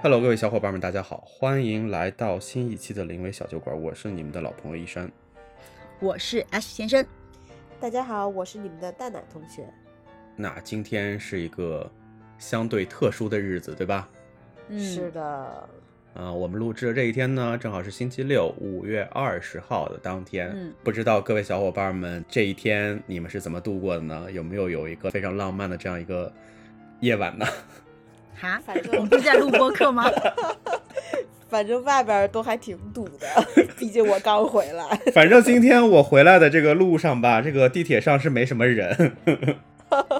Hello，各位小伙伴们，大家好，欢迎来到新一期的临危小酒馆，我是你们的老朋友一山。我是 S 先生。大家好，我是你们的蛋奶同学。那今天是一个相对特殊的日子，对吧？嗯，是的，啊、我们录制的这一天呢，正好是星期六，五月二十号的当天。嗯不知道各位小伙伴们这一天你们是怎么度过的呢？有没有有一个非常浪漫的这样一个夜晚呢？哈，反正我们不是在录播课吗？反正外边都还挺堵的，毕竟我刚回来。反正今天我回来的这个路上吧，这个地铁上是没什么人。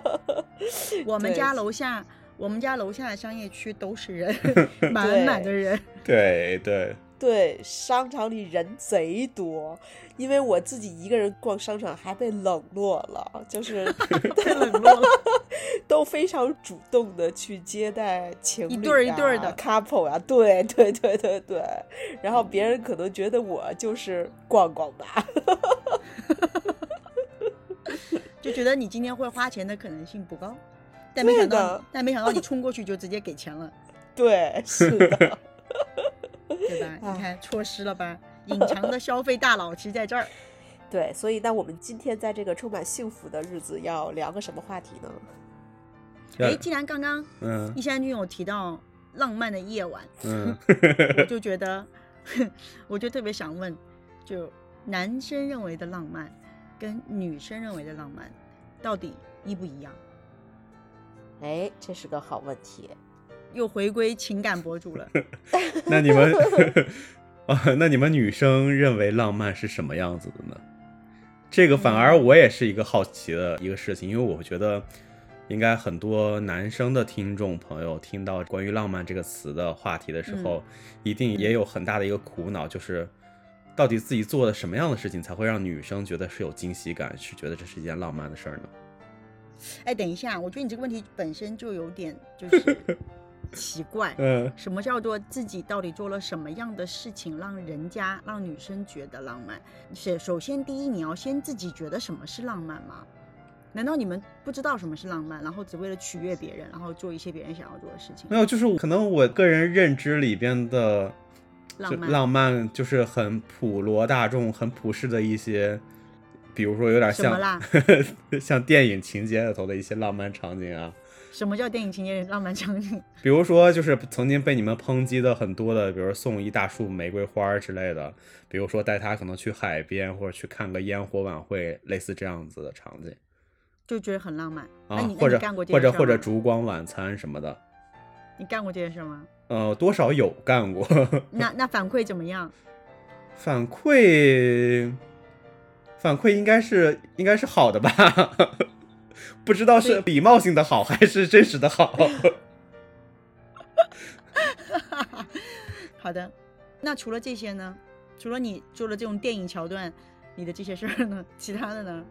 我们家楼下，我们家楼下的商业区都是人，满满的人。对对，对，商场里人贼多，因为我自己一个人逛商场还被冷落了，就是 太冷落了。都非常主动的去接待情侣、啊、一对儿一对儿的 couple 啊，对对对对对，然后别人可能觉得我就是逛逛吧，就觉得你今天会花钱的可能性不高，但没想到，但没想到你冲过去就直接给钱了，对，是的。对吧？啊你看错失了吧？隐藏的消费大佬其实在这儿。对，所以那我们今天在这个充满幸福的日子，要聊个什么话题呢？哎，既然刚刚嗯一山君有提到浪漫的夜晚，嗯，我就觉得，我就特别想问，就男生认为的浪漫，跟女生认为的浪漫，到底一不一样？哎，这是个好问题。又回归情感博主了。那你们 啊，那你们女生认为浪漫是什么样子的呢？这个反而我也是一个好奇的一个事情，因为我觉得应该很多男生的听众朋友听到关于浪漫这个词的话题的时候，一定也有很大的一个苦恼，就是到底自己做的什么样的事情才会让女生觉得是有惊喜感，是觉得这是一件浪漫的事儿呢？哎，等一下，我觉得你这个问题本身就有点就是奇怪。嗯什么叫做自己到底做了什么样的事情，让人家让女生觉得浪漫？是首先第一，你要先自己觉得什么是浪漫吗？难道你们不知道什么是浪漫，然后只为了取悦别人，然后做一些别人想要做的事情没？有，就是可能我个人认知里边的浪漫，浪漫就是很普罗大众、很普世的一些，比如说有点像？像电影情节里头的一些浪漫场景啊，什么叫电影情节里浪漫场景？比如说就是曾经被你们抨击的很多的，比如说送一大束玫瑰花之类的，比如说带他可能去海边或者去看个烟火晚会，类似这样子的场景就觉得很浪漫。那啊你，或者或者或者烛光晚餐什么的，你干过这件事吗？呃，多少有干过。那那反馈怎么样？反馈，反馈应该是应该是好的吧？不知道是礼貌性的好还是真实的好。好的，那除了这些呢？除了你做了这种电影桥段，你的这些事儿呢？其他的呢？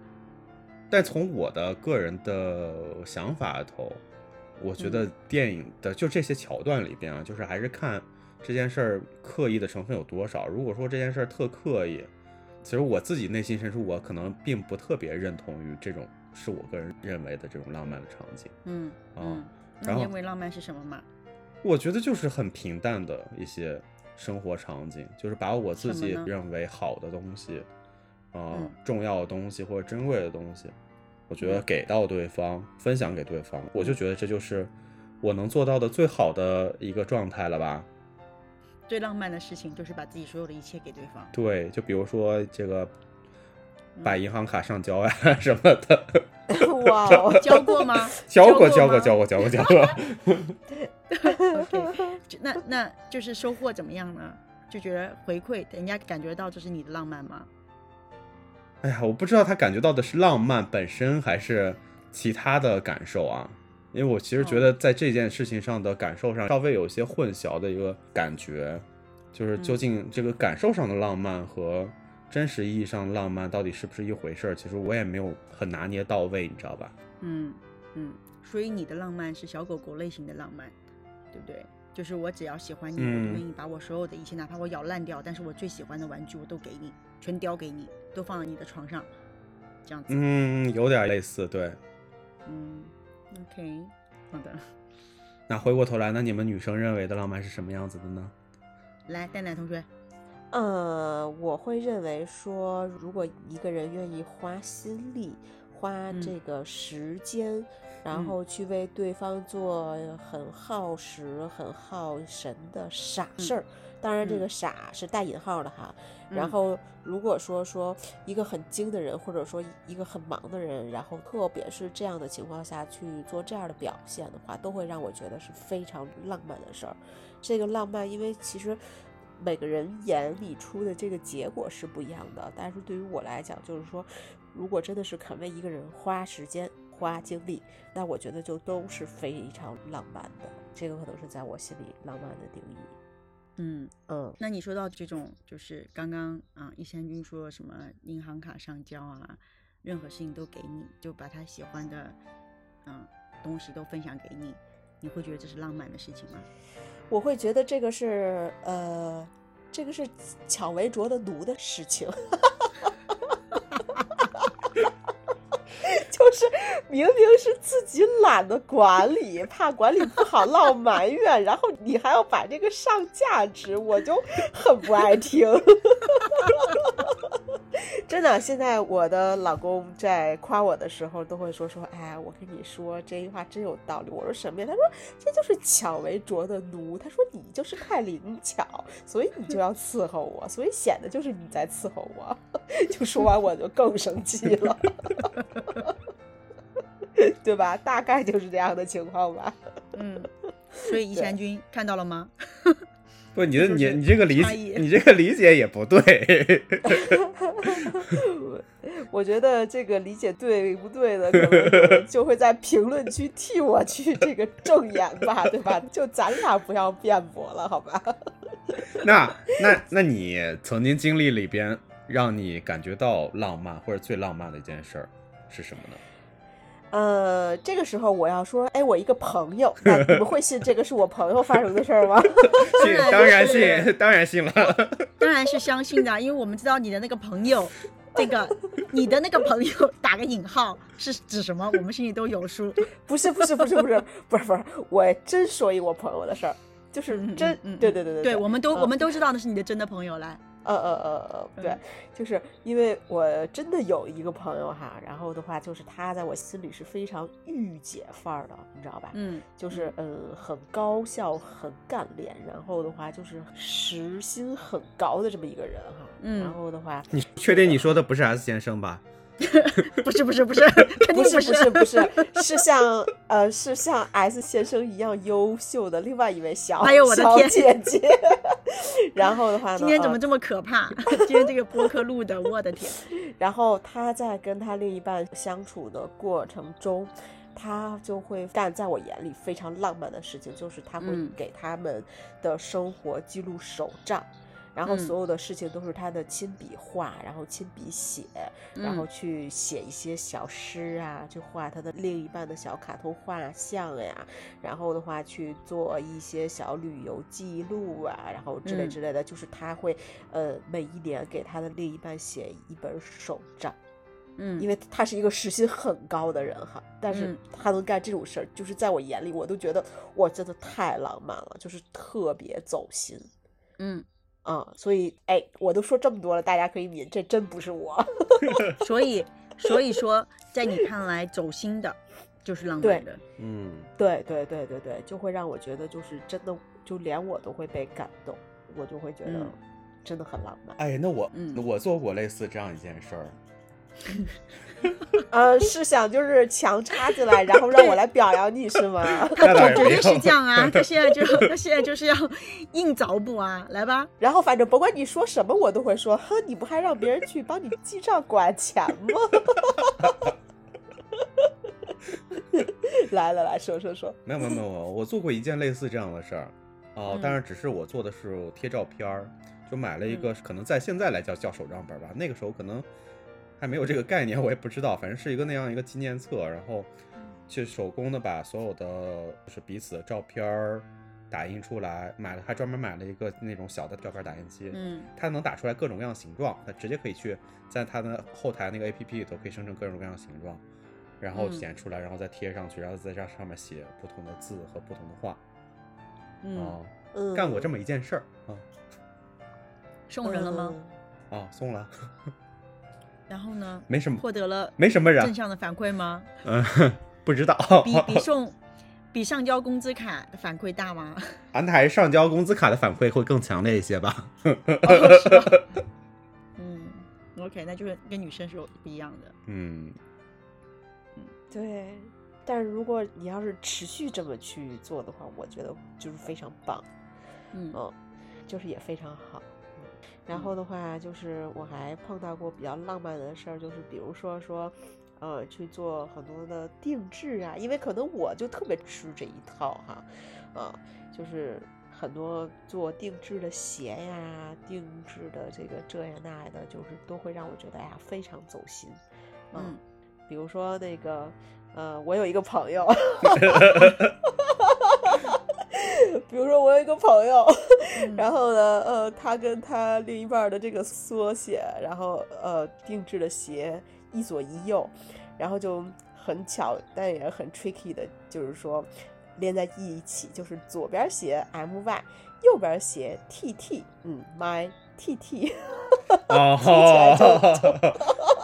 但从我的个人的想法头，我觉得电影的就这些桥段里边啊，就是还是看这件事儿刻意的成分有多少。如果说这件事儿特刻意，其实我自己内心深处我可能并不特别认同于这种是我个人认为的这种浪漫的场景。嗯哦嗯，那然后你认为浪漫是什么嘛？我觉得就是很平淡的一些生活场景，就是把我自己认为好的东西，啊、嗯重要的东西或者珍贵的东西，我觉得嗯给到对方，分享给对方，我就觉得这就是我能做到的最好的一个状态了吧。最浪漫的事情就是把自己所有的一切给对方。对，就比如说这个嗯把银行卡上交呀 什么的，哇哦，交过吗？交过，过交过，吗交过，交过，交过。OK，那那就是收获怎么样呢？就觉得回馈，人家感觉到这是你的浪漫吗？哎呀，我不知道他感觉到的是浪漫本身还是其他的感受啊。因为我其实觉得在这件事情上的感受上稍微有一些混淆的一个感觉，就是究竟这个感受上的浪漫和真实意义上浪漫到底是不是一回事儿，其实我也没有很拿捏到位，你知道吧？嗯嗯，所以你的浪漫是小狗狗类型的浪漫，对不对？就是我只要喜欢你，我愿意把我所有的一切，哪怕我咬烂掉，但是我最喜欢的玩具我都给你，全叼给你，都放在你的床上，这样子。嗯，有点类似，对。嗯，OK，好的。那回过头来，那你们女生认为的浪漫是什么样子的呢？来，蛋蛋同学，呃，我会认为说，如果一个人愿意花心力、花嗯这个时间，然嗯后去为对方做很耗时、很耗神的傻事儿，当然这嗯个傻是带引号的哈。然嗯后如果说说一个很精的人，或者说一个很忙的人，然后特别是这样的情况下去做这样的表现的话，都会让我觉得是非常浪漫的事儿。这个浪漫，因为其实每个人眼里出的这个结果是不一样的，但是对于我来讲，就是说，如果真的是肯为一个人花时间、花精力，那我觉得就都是非常浪漫的。这个可能是在我心里浪漫的定义。嗯，嗯，那你说到这种，就是刚刚啊，易山君说什么银行卡上交啊，任何事情都给你，就把他喜欢的嗯东西都分享给你，你会觉得这是浪漫的事情吗？我会觉得这个是呃，这个是抢为拙的奴的事情。就是明明是自己懒得管理，怕管理不好落埋怨，然后你还要把这个上价值，我就很不爱听。真的，现在我的老公在夸我的时候都会说说，哎，我跟你说这句话真有道理。我说什么呀？他说这就是巧为拙的奴。他说你就是太灵巧，所以你就要伺候我，所以显得就是你在伺候我。就说完我就更生气了，对吧？大概就是这样的情况吧。嗯，所以宜山君看到了吗？不，你的你你这个理解，你这个理解也不对。我觉得这个理解对不对的，可能就会在评论区替我去这个证言吧，对吧？就咱俩不要辩驳了，好吧？那那那你曾经经历里边让你感觉到浪漫或者最浪漫的一件事儿是什么呢？呃，这个时候我要说，哎，我一个朋友，那你们会信这个是我朋友发生的事儿吗？信，当然是信，当然信了。当然是相信的，因为我们知道你的那个朋友，这个你的那个朋友打个引号是指什么，我们心里都有数。不是，不是，不是，不是，不是，不是，我真说一我朋友的事儿，就是真，嗯嗯对对对对对，我们都嗯我们都知道那是你的真的朋友来。呃呃呃呃，对嗯，就是因为我真的有一个朋友哈，然后的话就是他在我心里是非常御姐范儿的，你知道吧？嗯，就是嗯很高效、很干练，然后的话就是时薪很高的这么一个人哈。嗯然后的话，你确定你说的不是 S 先生吧？不是不是不是，肯定不是是不是不是，是像呃是像 S 先生一样优秀的另外一位小哎呦我的小天姐姐。然后的话今天怎么这么可怕？今天这个播客录的，我的天！然后他在跟他另一半相处的过程中，他就会干在我眼里非常浪漫的事情，就是他会嗯给他们的生活记录手账。然后嗯。所有的事情都是他的亲笔画，然后亲笔写，然后嗯。去写一些小诗啊，去画他的另一半的小卡通画像呀，然后的话去做一些小旅游记录啊，然后之类嗯。之类的，就是他会呃每一年给他的另一半写一本手账，嗯，因为他是一个时薪很高的人哈，但是嗯。他能干这种事儿，就是在我眼里我都觉得哇真的太浪漫了，就是特别走心。嗯，啊、所以哎，我都说这么多了，大家可以抿，这真不是我。所以所以说，在你看来，走心的就是浪漫的。嗯，对对对对对，就会让我觉得就是真的，就连我都会被感动，我就会觉得嗯真的很浪漫。哎，那我、嗯我做过类似这样一件事儿。呃，是想就是强插进来，然后让我来表扬你是吗？绝对是这样啊！他现在就他现在就是要硬找补啊，来吧。然后反正甭管你说什么，我都会说，哼，你不还让别人去帮你记账管钱吗？来了来说说说，没有没有没有，我做过一件类似这样的事儿。哦、嗯当然只是我做的是贴照片儿，就买了一个，可能在现在来叫叫手账本吧，那个时候可能还没有这个概念，我也不知道，反正是一个那样一个纪念册，然后去手工的把所有的就是彼此的照片儿打印出来，买了还专门买了一个那种小的照片打印机，嗯它能打出来各种各样的形状，它直接可以去在它的后台那个 APP 里头可以生成各种各样的形状。然后嗯剪出来，然后再贴上去，然后在这上面写不同的字和不同的话。嗯，干过这么一件事儿啊送人了吗？嗯？啊，送了，然后呢？没什么，获得了没什么人正，向的反馈吗？嗯，不知道。比 比送比上交工资卡的反馈大吗？安台上交工资卡的反馈会更强烈一些吧？哦是吧嗯，OK，那就是跟女生是有不一样的。嗯，对，但是如果你要是持续这么去做的话，我觉得就是非常棒，嗯嗯，就是也非常好。嗯然后的话，就是我还碰到过比较浪漫的事儿，就是比如说说，呃，去做很多的定制啊，因为可能我就特别吃这一套哈，啊，就是很多做定制的鞋呀、定制的这个这呀那呀的，就是都会让我觉得哎呀非常走心，啊嗯。比如说那个，呃，我有一个朋友，比如说我有一个朋友，嗯然后呢，呃，他跟他另一半儿的这个缩写，然后呃定制的鞋一左一右，然后就很巧，但也很 tricky 的，就是说连在一起，就是左边写 M Y，右边写 T T，嗯，my T T，哦起来就，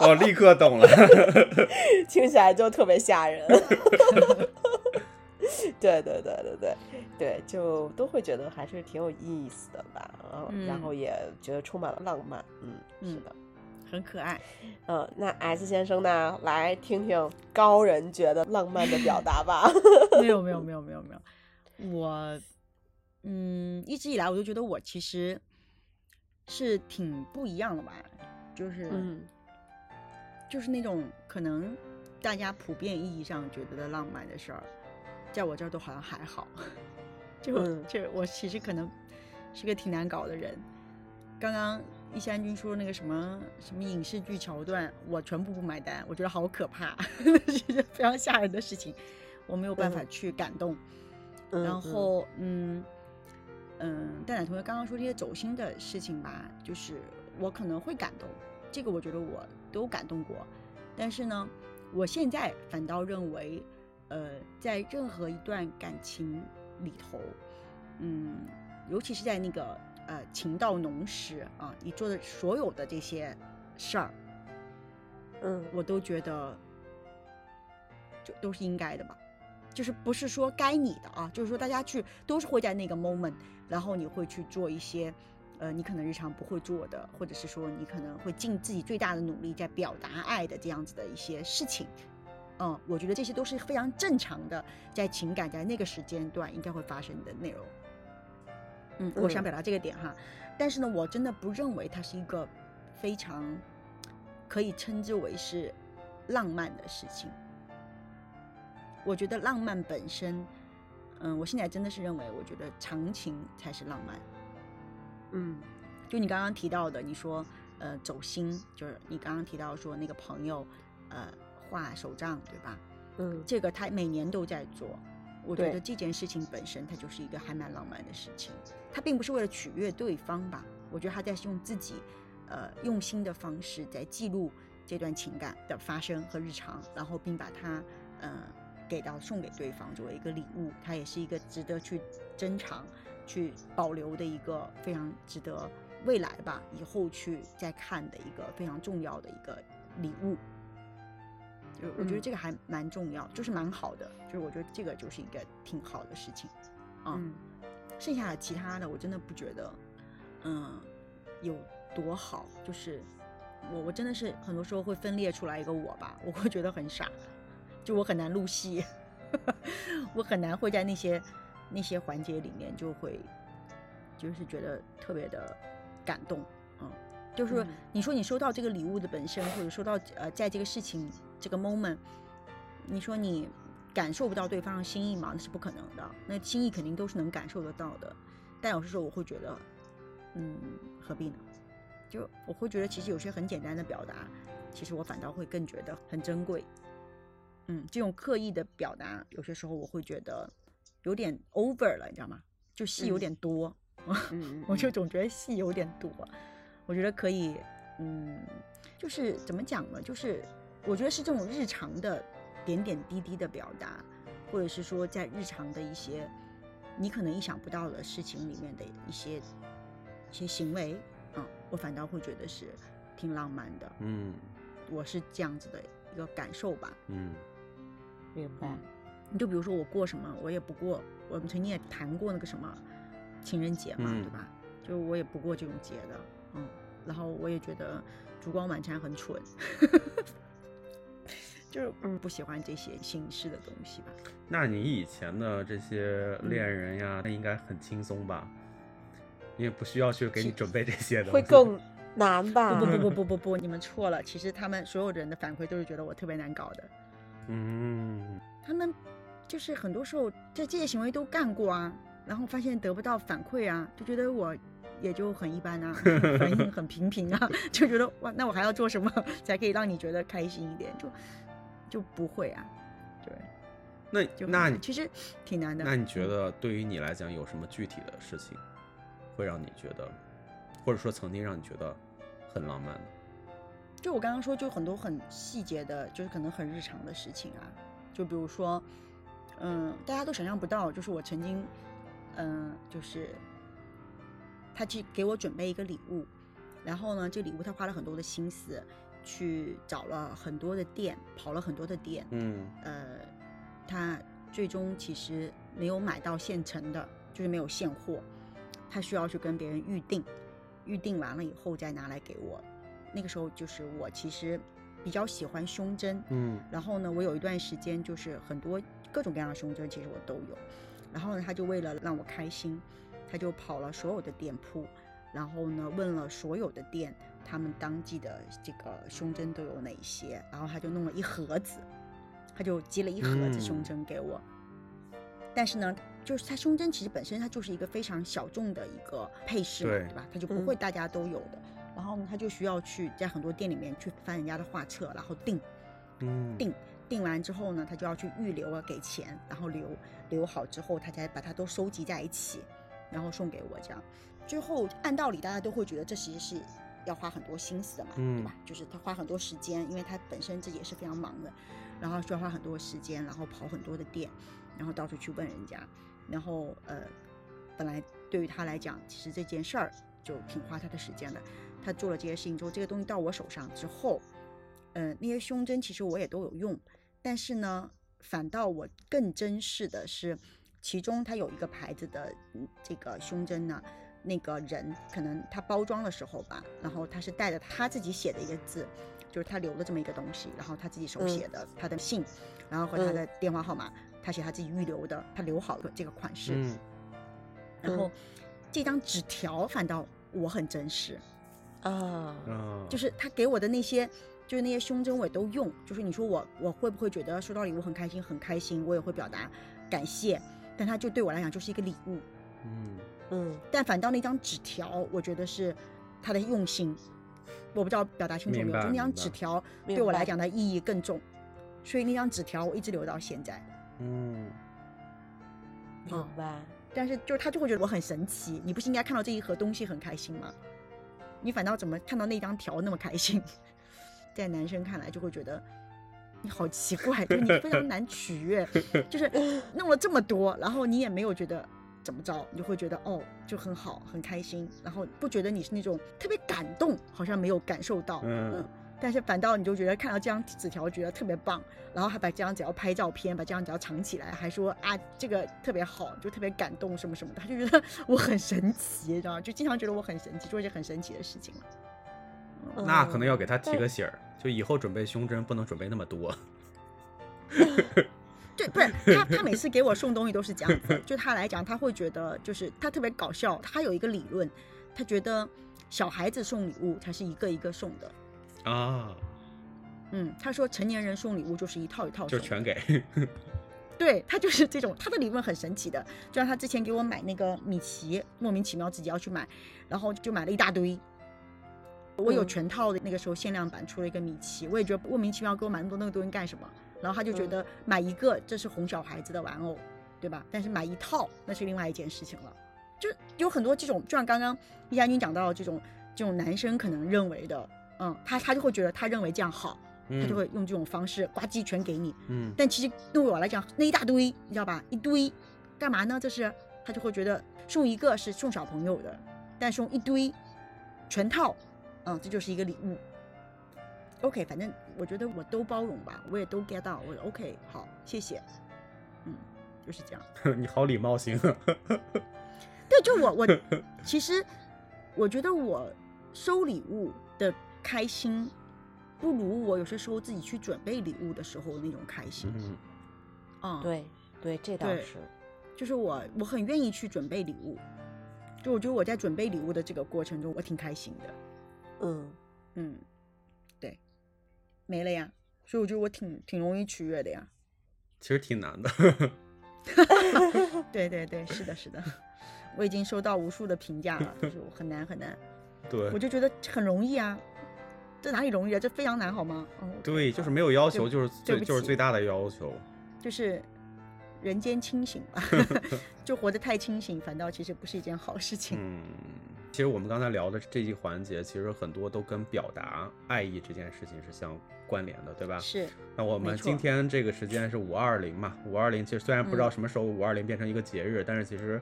我立刻懂了。听起来就特别吓人。对对对对对对，就都会觉得还是挺有意思的吧，然后、然嗯。后也觉得充满了浪漫，嗯，是嗯的，很可爱。嗯，那 S 先生呢，来听听高人觉得浪漫的表达吧。没有没有没有没有没有，我嗯一直以来我就觉得我其实是挺不一样的吧，就是、嗯。就是那种可能大家普遍意义上觉得的浪漫的事儿，在我这儿都好像还好。就、嗯就我其实可能是个挺难搞的人。刚刚一山君说那个什么什么影视剧桥段，我全部不买单，我觉得好可怕，是一件非常吓人的事情，我没有办法嗯去感动。嗯，然后嗯嗯，蛋奶同学刚刚说这些走心的事情吧，就是我可能会感动，这个我觉得我都感动过，但是呢，我现在反倒认为，呃，在任何一段感情里头，嗯，尤其是在那个呃情到浓时啊，你做的所有的这些事儿，嗯。我都觉得就都是应该的吧，就是不是说该你的啊，就是说大家去都是会在那个 moment，然后你会去做一些，呃，你可能日常不会做的，或者是说你可能会尽自己最大的努力在表达爱的这样子的一些事情，嗯，我觉得这些都是非常正常的，在情感在那个时间段应该会发生的内容。嗯，我想嗯表达这个点哈，但是呢，我真的不认为它是一个非常可以称之为是浪漫的事情。我觉得浪漫本身，嗯，我现在真的是认为，我觉得长情才是浪漫。嗯就你刚刚提到的，你说呃走心，就是你刚刚提到说那个朋友，呃画手账，对吧？嗯这个他每年都在做，我觉得这件事情本身它就是一个还蛮浪漫的事情。他并不是为了取悦对方吧？我觉得他在用自己呃用心的方式在记录这段情感的发生和日常，然后并把它呃给到送给对方作为一个礼物，它也是一个值得去珍藏、去保留的一个非常值得未来吧以后去再看的一个非常重要的一个礼物。就我觉得嗯。这个还蛮重要，就是蛮好的，就是我觉得这个就是一个挺好的事情，啊、嗯。剩下的其他的我真的不觉得，嗯，有多好，就是我我真的是很多时候会分裂出来一个我吧，我会觉得很傻，就我很难入戏，我很难会在那些那些环节里面就会就是觉得特别的感动，嗯，就是你说你收到这个礼物的本身，或者收到呃在这个事情这个 moment，你说你感受不到对方的心意吗？那是不可能的，那心意肯定都是能感受得到的。但有时候我会觉得，嗯，何必呢？就我会觉得，其实有些很简单的表达，其实我反倒会更觉得很珍贵。嗯，这种刻意的表达，有些时候我会觉得有点 over 了，你知道吗？就戏有嗯点多。嗯，我就总觉得戏有点多，我觉得可以，嗯，就是怎么讲呢？就是我觉得是这种日常的点点滴滴的表达，或者是说在日常的一些你可能意想不到的事情里面的一些一些行为，嗯，我反倒会觉得是挺浪漫的。嗯我是这样子的一个感受吧。嗯明白。你就比如说我过什么，我也不过，我们曾经也谈过那个什么情人节嘛，嗯对吧？就我也不过这种节的，嗯，然后我也觉得烛光晚餐很蠢，就是嗯不喜欢这些形式的东西吧。那你以前的这些恋人呀，那应该很轻松吧？你也不需要去给你准备这些的，会更难吧？不不 不不不不不，你们错了。其实他们所有人的反馈都是觉得我特别难搞的，嗯他们就是很多时候在这些行为都干过啊，然后发现得不到反馈啊，就觉得我也就很一般啊，反应很平平啊，就觉得哇，那我还要做什么才可以让你觉得开心一点？就就不会啊，对，那就那你其实挺难的。那你觉得对于你来讲有什么具体的事情，会让你觉得，或者说曾经让你觉得很浪漫的？就我刚刚说，就很多很细节的，就是可能很日常的事情啊，就比如说，嗯，大家都想象不到，就是我曾经，嗯，就是他去给我准备一个礼物，然后呢，这礼物他花了很多的心思，去找了很多的店，跑了很多的店，嗯呃，他最终其实没有买到现成的，就是没有现货，他需要去跟别人预定，预定完了以后再拿来给我。那个时候就是我其实比较喜欢胸针，嗯然后呢，我有一段时间就是很多各种各样的胸针，其实我都有。然后呢，他就为了让我开心，他就跑了所有的店铺，然后呢问了所有的店，他们当季的这个胸针都有哪些，然后他就弄了一盒子，他就寄了一盒子胸针给我。但是呢，就是它胸针其实本身它就是一个非常小众的一个配饰嘛，对对吧？它就不会大家都有的。然后呢，他就需要去在很多店里面去翻人家的画册，然后订嗯订订完之后呢，他就要去预留啊，给钱，然后留留好之后，他才把它都收集在一起，然后送给我这样。最后按道理大家都会觉得这其实是要花很多心思的嘛，嗯对吧？就是他花很多时间，因为他本身自己也是非常忙的，然后需要花很多时间，然后跑很多的店，然后到处去问人家，然后呃，本来对于他来讲，其实这件事儿就挺花他的时间的。他做了这些事情之后，这个东西到我手上之后，呃，那些胸针其实我也都有用，但是呢，反倒我更珍视的是，其中它有一个牌子的嗯这个胸针呢，那个人可能他包装的时候吧，然后他是带着他自己写的一个字，就是他留了这么一个东西，然后他自己手写的他的姓，然后和他的电话号码，他写他自己预留的，他留好了这个款式，嗯然后这张纸条反倒我很真实。啊，啊，就是他给我的那些，就是那些胸针我也都用。就是你说我我会不会觉得收到礼物很开心？很开心，我也会表达感谢。但它就对我来讲就是一个礼物。嗯嗯但反倒那张纸条，我觉得是他的用心。我不知道表达清楚没有？就那张纸条对我来讲的意义更重，所以那张纸条我一直留到现在。嗯明白。但是就是他就会觉得我很神奇，你不是应该看到这一盒东西很开心吗？你反倒怎么看到那张条那么开心？在男生看来就会觉得你好奇怪，就是你非常难取悦，就是弄了这么多，然后你也没有觉得怎么着，你就会觉得哦就很好很开心，然后不觉得你是那种特别感动，好像没有感受到，嗯但是反倒你就觉得看到这张纸条觉得特别棒，然后还把这张纸条拍照片，把这张纸条藏起来，还说啊这个特别好，就特别感动什么什么的，他就觉得 我很神奇，你知道吗？就经常觉得我很神奇，做一些很神奇的事情那可能要给他提个醒儿，就以后准备胸针不能准备那么多。对，不是他，他每次给我送东西都是这样子，就他来讲，他会觉得就是他特别搞笑，他有一个理论，他觉得小孩子送礼物才是一个一个送的。啊，嗯，他说成年人送礼物就是一套一套送，就全给。对他就是这种，他的理论很神奇的。就像他之前给我买那个米奇，莫名其妙自己要去买，然后就买了一大堆。我有嗯全套的，那个时候限量版出了一个米奇，我也觉得莫名其妙给我买那么多那个东西干什么？然后他就觉嗯得买一个这是哄小孩子的玩偶，对吧？但是买一套那是另外一件事情了。就有很多这种，就像刚刚易家军讲到的这种这种男生可能认为的，嗯，他他就会觉得他认为这样好，他就嗯会用这种方式呱唧全给你。嗯但其实对我来讲，那一大堆，你知道吧？一堆，干嘛呢？这是他就会觉得送一个是送小朋友的，但送一堆，全套，嗯，这就是一个礼物。OK，反正我觉得我都包容吧，我也都 get 到，我 OK，好，谢谢，嗯，就是这样。你好礼貌型，对，就我我 其实我觉得我收礼物的开心，不如我有些时候自己去准备礼物的时候那种开心。嗯嗯，，对对，这倒是。就是我我很愿意去准备礼物，就我觉得我在准备礼物的这个过程中，我挺开心的。嗯，嗯，对，没了呀，所以我觉得我挺挺容易取悦的呀。其实挺难的。对对对，是的，是的，我已经收到无数的评价了，就是我很难很难，对我就觉得很容易啊，这哪里容易啊？这非常难好吗？哦，对，就是没有要求，就是对最就是最大的要求。就是人间清醒吧，就活得太清醒，反倒其实不是一件好事情。嗯，其实我们刚才聊的这一环节，其实很多都跟表达爱意这件事情是相关联的，对吧？是，那我们今天这个时间是五二零嘛？五二零其实虽然不知道嗯什么时候五二零变成一个节日，但是其实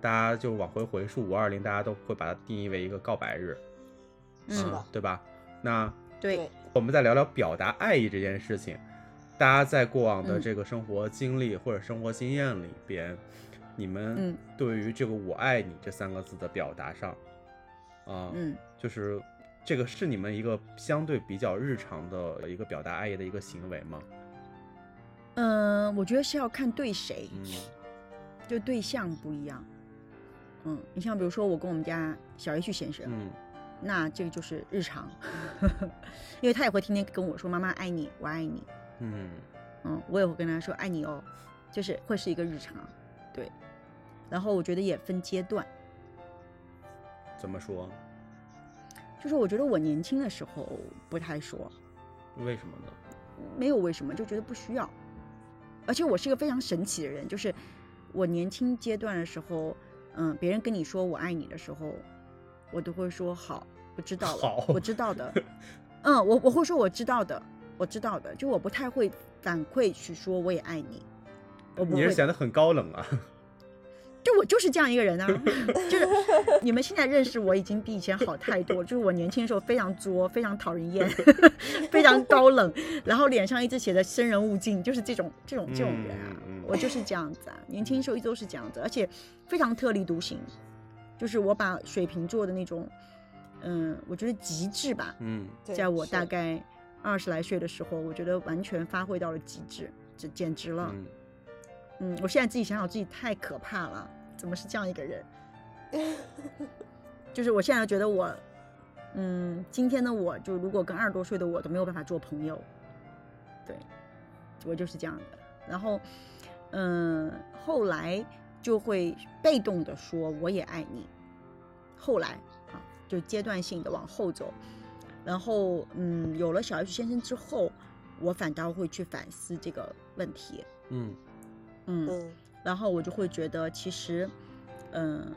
大家就往回回溯五二零，大家都会把它定义为一个告白日，嗯是的，对吧？那对，我们再聊聊表达爱意这件事情。大家在过往的嗯这个生活经历或者生活经验里边，你们嗯对于这个“我爱你”这三个字的表达上，啊、嗯就是这个是你们一个相对比较日常的一个表达爱意的一个行为吗？嗯、我觉得是要看对谁，嗯就对象不一样。嗯，你像比如说我跟我们家小 H 先生，嗯那这个就是日常，因为他也会天天跟我说妈妈爱你，我爱你。嗯嗯，我也会跟他说爱你哦，就是会是一个日常，对。然后我觉得也分阶段，怎么说？就是我觉得我年轻的时候不太说，为什么呢？没有为什么，就觉得不需要。而且我是一个非常神奇的人，就是我年轻阶段的时候，嗯，别人跟你说我爱你的时候，我都会说好，我知道了，好我知道的。嗯，我我会说我知道的，我知道的，就我不太会反馈去说我也爱你，我不你是显得很高冷啊？就我就是这样一个人啊，就是你们现在认识我已经比以前好太多了。就是我年轻的时候非常作，非常讨人厌，非常高冷，然后脸上一直写着生人勿近，就是这种这种这种人啊，我就是这样子啊。年轻的时候一直都是这样子，而且非常特立独行，就是我把水瓶座的那种，嗯，我觉得极致吧，嗯在我大概二十来岁的时候，我觉得完全发挥到了极致，这简直了。嗯嗯，我现在自己想想，自己太可怕了，怎么是这样一个人？就是我现在觉得我，嗯，今天的我就如果跟二十多岁的我都没有办法做朋友，对，我就是这样的。然后，嗯，后来就会被动的说我也爱你。后来啊，就阶段性的往后走，然后嗯，有了小 H 先生之后，我反倒会去反思这个问题。嗯嗯，嗯然后我就会觉得其实，嗯、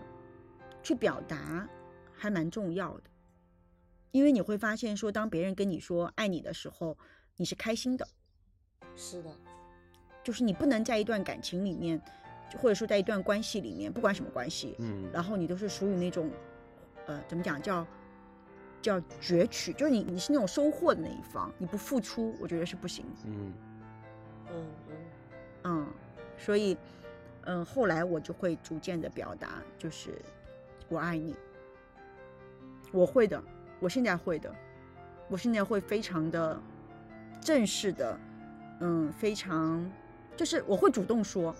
去表达还蛮重要的，因为你会发现说，当别人跟你说爱你的时候，你是开心的，是的，就是你不能在一段感情里面，或者说在一段关系里面，不管什么关系，嗯然后你都是属于那种，呃，怎么讲叫叫攫取，就是你你是那种收获的那一方，你不付出，我觉得是不行的。嗯。嗯嗯。嗯，所以，嗯，后来我就会逐渐的表达，就是我爱你。我会的，我现在会的，我现在会非常的正式的，嗯，非常就是我会主动说，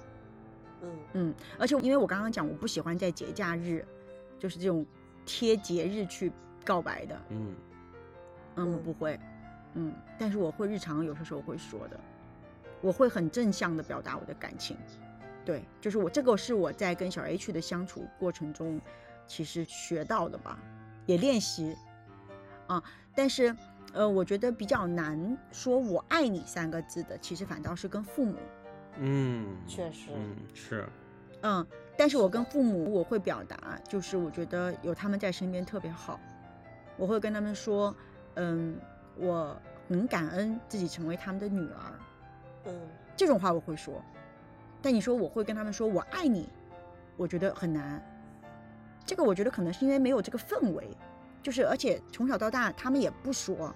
嗯。嗯，而且因为我刚刚讲，我不喜欢在节假日，就是这种贴节日去告白的，嗯。嗯，我嗯。不会，嗯，但是我会日常有些时候会说的，我会很正向的表达我的感情，对，就是我这个是我在跟小 H 的相处过程中其实学到的吧，也练习。啊，但是呃，我觉得比较难说我爱你三个字的，其实反倒是跟父母，嗯，确实嗯是，嗯，但是我跟父母我会表达，就是我觉得有他们在身边特别好，我会跟他们说，嗯，我很感恩自己成为他们的女儿，嗯这种话我会说。但你说我会跟他们说我爱你，我觉得很难。这个我觉得可能是因为没有这个氛围，就是而且从小到大他们也不说，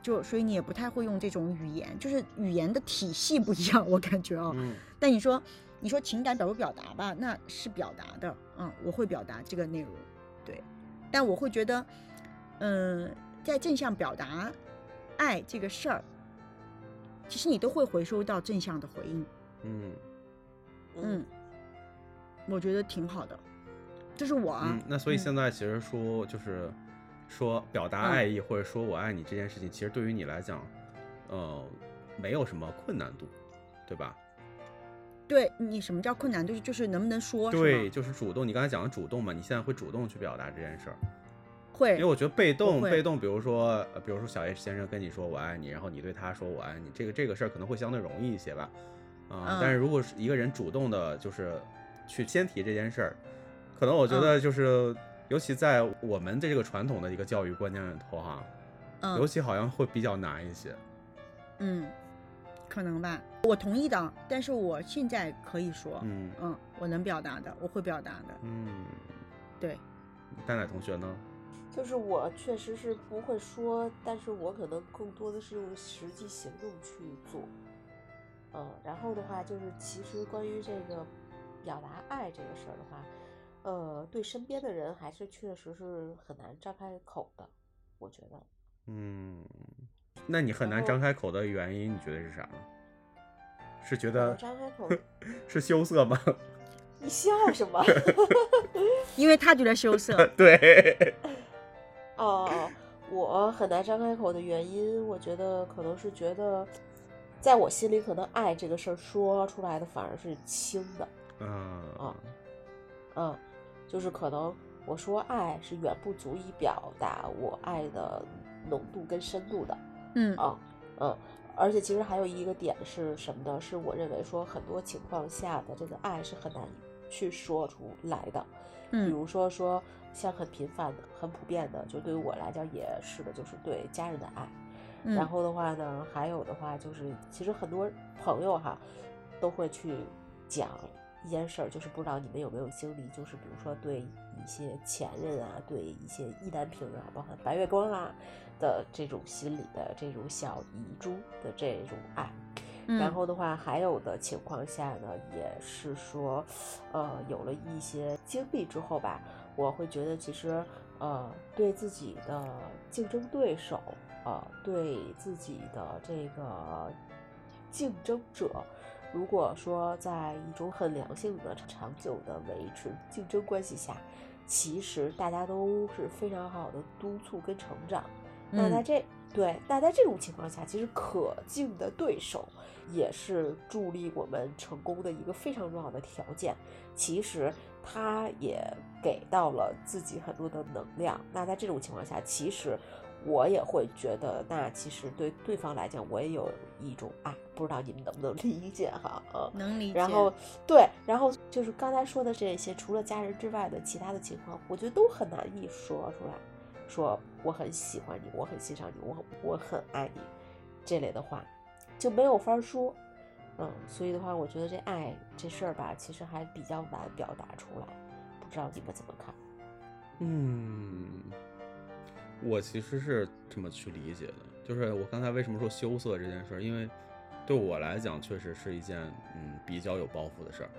就所以你也不太会用这种语言，就是语言的体系不一样，我感觉啊、嗯但你说你说情感表不表达吧，那是表达的，嗯，我会表达这个内容，对，但我会觉得，嗯、在正向表达爱这个事儿，其实你都会回收到正向的回应，嗯。嗯，我觉得挺好的，这是我啊，嗯，那所以嗯。现在其实说就是说表达嗯爱意或者说我爱你这件事情，其实对于你来讲，呃，没有什么困难度，对吧？对你什么叫困难，就是就是能不能说，是对，吗就是主动。你刚才讲的主动嘛，你现在会主动去表达这件事儿，会因为我觉得被动，被动，比如说，呃比如说小 H 先生跟你说我爱你，然后你对他说我爱你，这个这个事儿可能会相对容易一些吧，啊、嗯但是如果是一个人主动的，就是去先提这件事儿，可能我觉嗯。得就是，尤其在我们的这个传统的一个教育观念里头哈，嗯。尤其好像会比较难一些。嗯，可能吧，我同意的，但是我现在可以说，嗯。嗯，我能表达的，我会表达的，嗯，对，蛋奶同学呢？就是我确实是不会说，但是我可能更多的是用实际行动去做。嗯，然后的话就是，其实关于这个表达爱这个事儿的话，呃，对身边的人还是确实是很难张开口的，我觉得。嗯，那你很难张开口的原因，你觉得是啥呢？是觉得张开口，是羞涩吗？你笑什么？因为他觉得羞涩，对，哦，我很难张开口的原因，我觉得可能是觉得，在我心里，可能爱这个事儿说出来的反而是轻的。嗯啊嗯，就是可能我说爱是远不足以表达我爱的浓度跟深度的嗯啊，嗯，而且其实还有一个点是什么呢？是我认为说很多情况下的这个爱是很难去说出来的，嗯比嗯如说说像很频繁的、很普遍的，就对于我来讲也是的，就是对家人的爱。嗯，然后的话呢，还有的话就是，其实很多朋友哈都会去讲一件事儿，就是不知道你们有没有经历，就是比如说对一些前任啊，对一些意难平啊，包括白月光啊的这种心理的这种小遗珠的这种爱。嗯然后的话，还有的情况下呢，也是说，呃，有了一些经历之后吧，我会觉得其实，呃，对自己的竞争对手，呃，对自己的这个竞争者，如果说在一种很良性的、长久的维持竞争关系下，其实大家都是非常好的督促跟成长。那在嗯这对，那在这种情况下，其实可敬的对手也是助力我们成功的一个非常重要的条件。其实他也给到了自己很多的能量。那在这种情况下，其实我也会觉得，那其实对对方来讲，我也有一种爱，不知道你们能不能理解哈？嗯，能理解，然后对，然后就是刚才说的这些，除了家人之外的其他的情况，我觉得都很难以说出来，说我很喜欢你，我很欣赏你，我我很爱你这类的话，就没有法儿说。嗯，所以的话，我觉得这爱这事儿吧，其实还比较难表达出来，不知道你们怎么看？嗯，我其实是这么去理解的，就是我刚才为什么说羞涩这件事儿，因为对我来讲确实是一件嗯比较有包袱的事儿。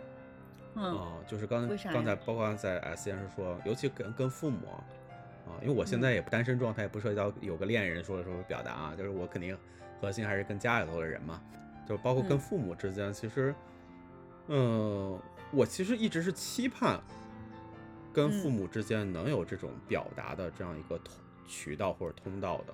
嗯啊、就是刚为啥呀刚才包括在 S 先生说，尤其跟跟父母啊，因为我现在也不单身状态，也不涉及到有个恋人说说表达啊，就是我肯定核心还是跟家里头的人嘛，就包括跟嗯父母之间，其实，嗯、我其实一直是期盼跟父嗯母之间能有这种表达的这样一个通渠道或者通道的。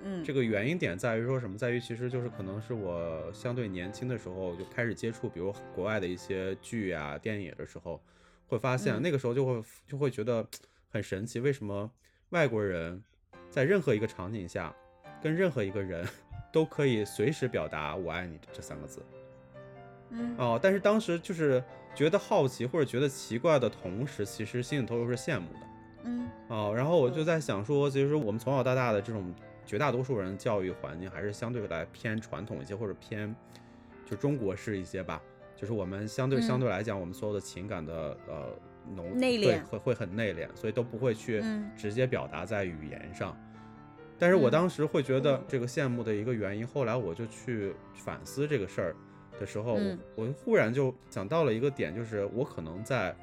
嗯这个原因点在于说什么？在于其实就是可能是我相对年轻的时候就开始接触，比如国外的一些剧啊、电影的时候，会发现嗯那个时候就会就会觉得 很神奇，为什么外国人在任何一个场景下跟任何一个人都可以随时表达“我爱你”这三个字嗯哦，但是当时就是觉得好奇或者觉得奇怪的同时，其实心里头又是羡慕的。嗯哦，然后我就在想说，其实我们从小到大的这种绝大多数人教育环境还是相对来偏传统一些，或者偏就中国式一些吧。就是我们相对嗯相对来讲，我们所有的情感的呃浓内敛对会会很内敛，所以都不会去嗯直接表达在语言上。但是我嗯。当时会觉得嗯这个羡慕的一个原因，后来我就去反思这个事儿的时候，嗯。我我忽然就想到了一个点，就是我可能在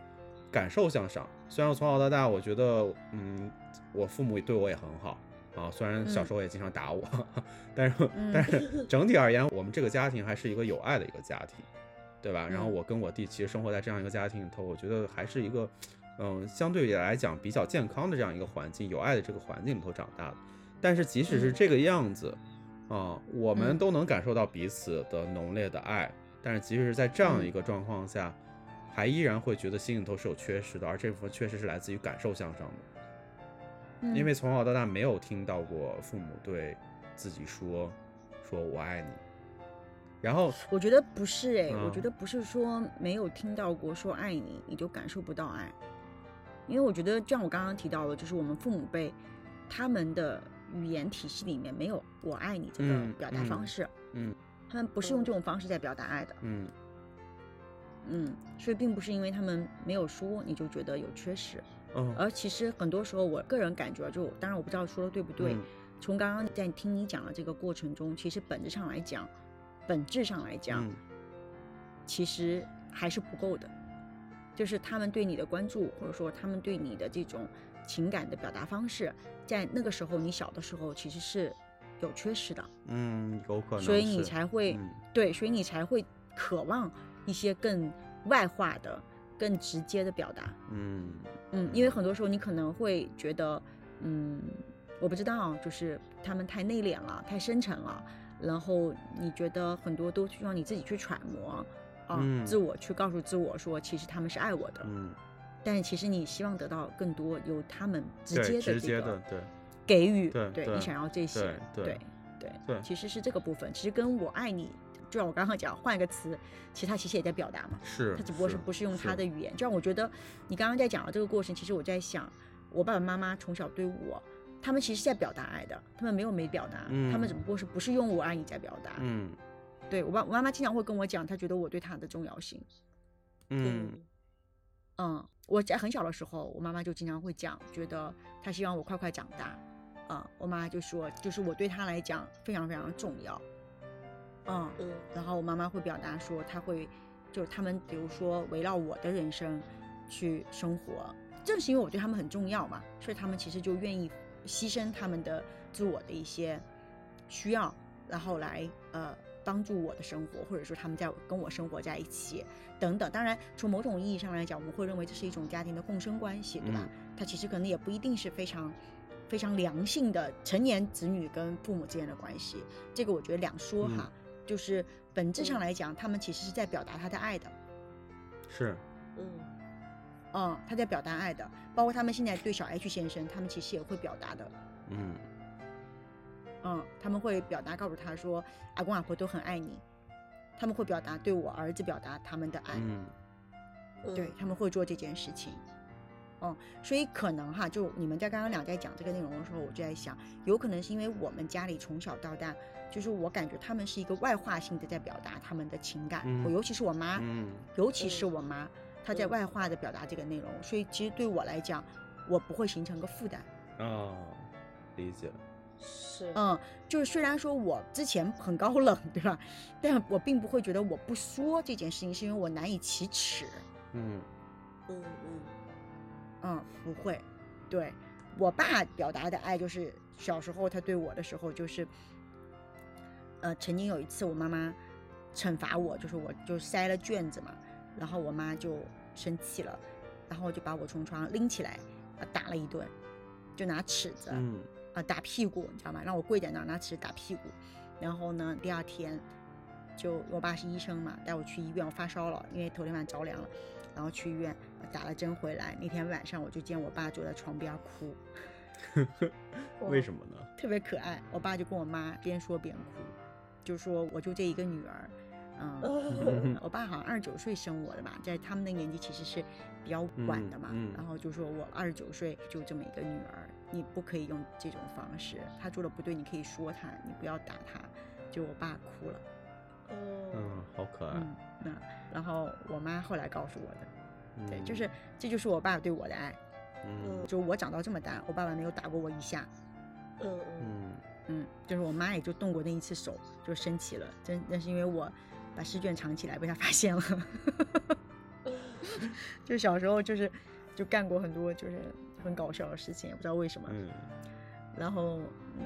感受向上，虽然我从小到大，我觉得嗯，我父母对我也很好啊，虽然小时候也经常打我，但是嗯。但是整体而言，我们这个家庭还是一个有爱的一个家庭，对吧？然后嗯。我跟我弟其实生活在这样一个家庭里头，我觉得还是一个嗯，相对来讲比较健康的这样一个环境，有爱的这个环境里头长大的。但是即使是嗯。这个样子，啊，我们嗯。都能感受到彼此的浓烈的爱，但是即使是在这样一个状况下，还依然会觉得心里头是有缺失的，而这部分确实是来自于感受向上的。嗯因为从小到大没有听到过父母对自己说“说我爱你”，然后我觉得不是哎、我嗯。觉得不是说没有听到过说爱你，你就感受不到爱。因为我觉得，就像我刚刚提到的，就是我们父母辈他们的语言体系里面没有“我爱你”这个嗯表达方式，嗯他们不是用这种方式在表达爱的。嗯嗯，所以并不是因为他们没有说，你就觉得有缺失。嗯而其实很多时候，我个人感觉，就当然我不知道说的对不对。嗯从刚刚在听你讲的这个过程中，其实本质上来讲，本质上来讲，嗯其实还是不够的。就是他们对你的关注，或者说他们对你的这种情感的表达方式，在那个时候你小的时候其实是有缺失的，嗯，有可能，所以你才会、嗯对，所以你才会渴望一些更外化的、更直接的表达。嗯嗯，因为很多时候你可能会觉得，嗯，我不知道，就是他们太内敛了，太深沉了，然后你觉得很多都需要你自己去揣摩啊，嗯自我去告诉自我说，其实他们是爱我的，嗯，但是其实你希望得到更多由他们直接，的直接这个的对，给予，对对你想要这些，对对其实是这个部分，其实跟我爱你。就像我刚刚讲，换一个词，其实他其实也在表达嘛。是，他只不过是不是用他的语言。就像我觉得你刚刚在讲的这个过程，其实我在想，我爸爸妈妈从小对我，他们其实是在表达爱的，他们没有没表达，嗯他们只不过是不是用我爱你在表达。嗯对我爸我妈妈经常会跟我讲，她觉得我对他的重要性。嗯嗯，我在很小的时候，我妈妈就经常会讲，觉得她希望我快快长大。嗯，我妈妈就说，就是我对她来讲非常非常重要。嗯，嗯然后我妈妈会表达说，她会就是他们比如说围绕我的人生去生活，正是因为我对他们很重要嘛，所以他们其实就愿意牺牲他们的自我的一些需要，然后来呃帮助我的生活，或者说他们在跟我生活在一起等等。当然，从某种意义上来讲，我们会认为这是一种家庭的共生关系，对吧？它其实可能也不一定是非常。非常良性的成年子女跟父母之间的关系，这个我觉得两说哈。就是本质上来讲，他们其实是在表达他的爱的，是，嗯嗯，他在表达爱的，包括他们现在对小 H 先生，他们其实也会表达的，嗯嗯，他们会表达告诉他说，阿公阿婆都很爱你，他们会表达对我儿子表达他们的爱，嗯。嗯对他们会做这件事情，嗯，所以可能哈，就你们在刚刚俩在讲这个内容的时候，我就在想，有可能是因为我们家里从小到大，就是我感觉他们是一个外化性的在表达他们的情感，嗯我尤其是我妈，嗯尤其是我妈，她在嗯外化的表达这个内容，所以其实对我来讲，我不会形成个负担。哦，理解，是嗯，就是虽然说我之前很高冷，对吧？但我并不会觉得我不说这件事情是因为我难以启齿。嗯嗯嗯嗯，不会。对我爸表达的爱，就是小时候他对我的时候，就是，呃，曾经有一次我妈妈惩罚我，就是我就塞了卷子嘛，然后我妈就生气了，然后就把我从床上拎起来，啊打了一顿，就拿尺子，嗯啊打屁股，你知道吗？让我跪在那儿拿尺打屁股。然后呢，第二天就我爸是医生嘛，带我去医院，我发烧了，因为头天晚上着凉了，然后去医院打了针回来。那天晚上我就见我爸坐在床边哭，为什么呢？特别可爱。我爸就跟我妈边说边哭，就说我就这一个女儿，嗯，我爸好像二十九岁生我的吧，在他们那个年纪其实是比较晚的嘛。嗯嗯然后就说我二十九岁就这么一个女儿，你不可以用这种方式，她做的不对，你可以说她，你不要打她。就我爸哭了，嗯嗯，好可爱。嗯，那然后我妈后来告诉我的，嗯对，就是这就是我爸对我的爱。嗯就我长到这么大，我爸爸没有打过我一下，嗯嗯嗯嗯，就是我妈也就动过那一次手，就生气了，真那是因为我把试卷藏起来被他发现了。就小时候就是就干过很多就是很搞笑的事情，也不知道为什么。嗯然后嗯，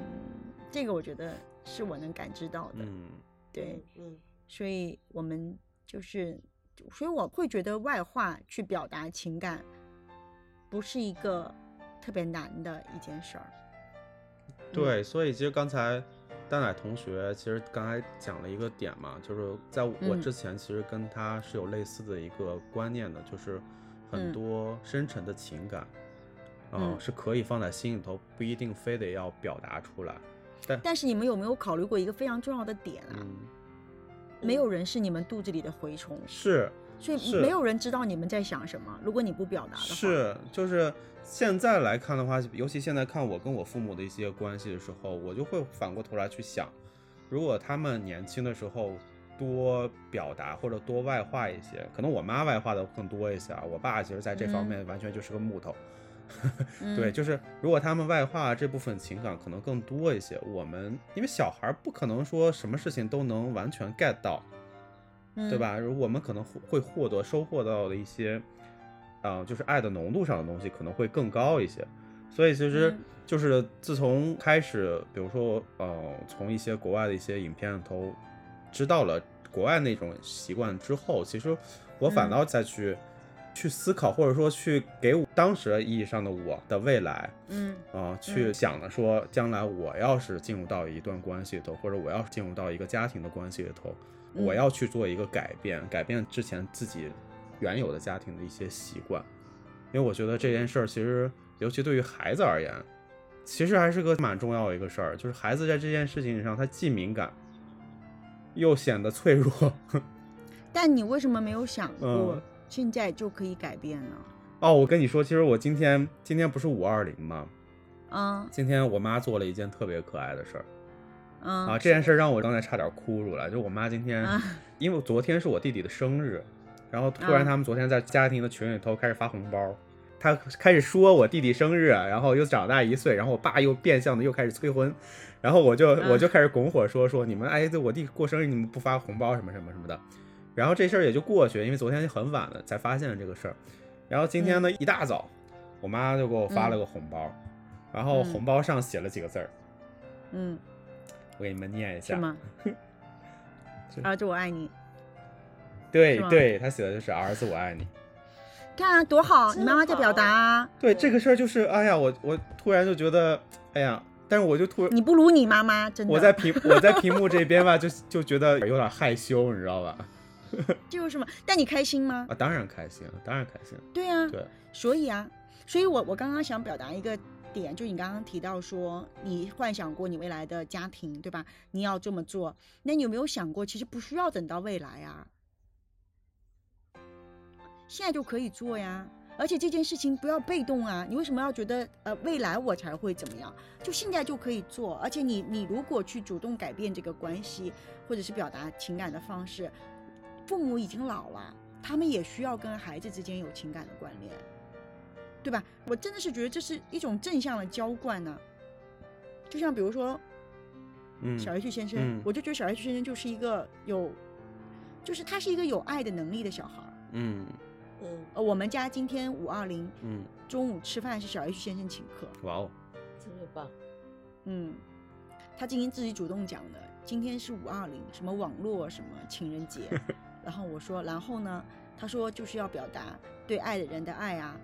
这个我觉得是我能感知到的，嗯对，嗯所以我们就是，所以我会觉得外化去表达情感，不是一个特别难的一件事儿。对，所以其实刚才蛋奶同学其实刚才讲了一个点嘛，就是在我嗯。之前其实跟他是有类似的一个观念的，就是很嗯。多深沉的情感，嗯是可以放在心里头，不一定非得要表达出来。但但是你们有没有考虑过一个非常重要的点啊？嗯，没有人是你们肚子里的蛔虫，是所以没有人知道你们在想什么。如果你不表达的话，是，就是现在来看的话，尤其现在看我跟我父母的一些关系的时候，我就会反过头来去想，如果他们年轻的时候多表达或者多外化一些，可能我妈外化的更多一些啊，我爸其实在这方嗯面完全就是个木头。嗯 对，就是如果他们外化这部分情感可能更多一些，我们因为小孩不可能说什么事情都能完全 get 到，对？嗯吧？我们可能会会获得收获到的一些，啊、就是爱的浓度上的东西可能会更高一些。所以其实嗯就是自从开始，比如说呃，从一些国外的一些影片里头知道了国外那种习惯之后，其实我反嗯倒再去、去思考，或者说去给我当时意义上的我的未来，嗯啊、去嗯想着说，将来我要是进入到一段关系里头，或者我要是进入到一个家庭的关系里头，我嗯要去做一个改变，改变之前自己原有的家庭的一些习惯，因为我觉得这件事儿其实，尤其对于孩子而言，其实还是个蛮重要的一个事儿，就是孩子在这件事情上，他既敏感，又显得脆弱。但你为什么没有想过嗯现在就可以改变呢？哦，我跟你说，其实我今天今天不是五二零吗？嗯今天我妈做了一件特别可爱的事儿。嗯。啊，这件事儿让我刚才差点哭出来。就我妈今天，啊。因为昨天是我弟弟的生日，然后突然啊。他们昨天在家庭的群里头开始发红包，他开始说我弟弟生日，然后又长大一岁，然后我爸又变相的又开始催婚，然后我就我就开始拱火说说你们哎，对我弟过生日你们不发红包什么什么什么的，然后这事儿也就过去，因为昨天很晚了才发现了这个事儿，然后今天呢一大早，我妈就给我发了个红包，然后嗯。红包上写了几个字儿，嗯，我给你们念一下。是吗？儿子，我爱你。对对，他写的就是“儿子，我爱你看啊，多好！你妈妈在表达啊。”。对这个事儿，就是哎呀，我我突然就觉得，哎呀，但是我就突然你不如你妈妈，真的。我在屏我在屏幕这边吧，就就觉得有点害羞，你知道吧？这有什么？但你开心吗？啊，当然开心了，当然开心了。对啊，对，所以啊，所以我我刚刚想表达一个点，就你刚刚提到说，你幻想过你未来的家庭，对吧？你要这么做，那你有没有想过，其实不需要等到未来啊，现在就可以做呀。而且这件事情不要被动啊，你为什么要觉得呃未来我才会怎么样？就现在就可以做，而且你你如果去主动改变这个关系，或者是表达情感的方式，父母已经老了，他们也需要跟孩子之间有情感的关联，对吧？我真的是觉得这是一种正向的浇灌呢、就像比如说嗯，小 H 先生，嗯我就觉得小 H 先生就是一个有，就是他是一个有爱的能力的小孩儿。嗯嗯呃，我们家今天五二零嗯，中午吃饭是小 H 先生请客，哇哦，特别棒。嗯，他今天自己主动讲的，今天是五二零，什么网络什么情人节，然后我说，然后呢，他说就是要表达对爱的人的爱啊，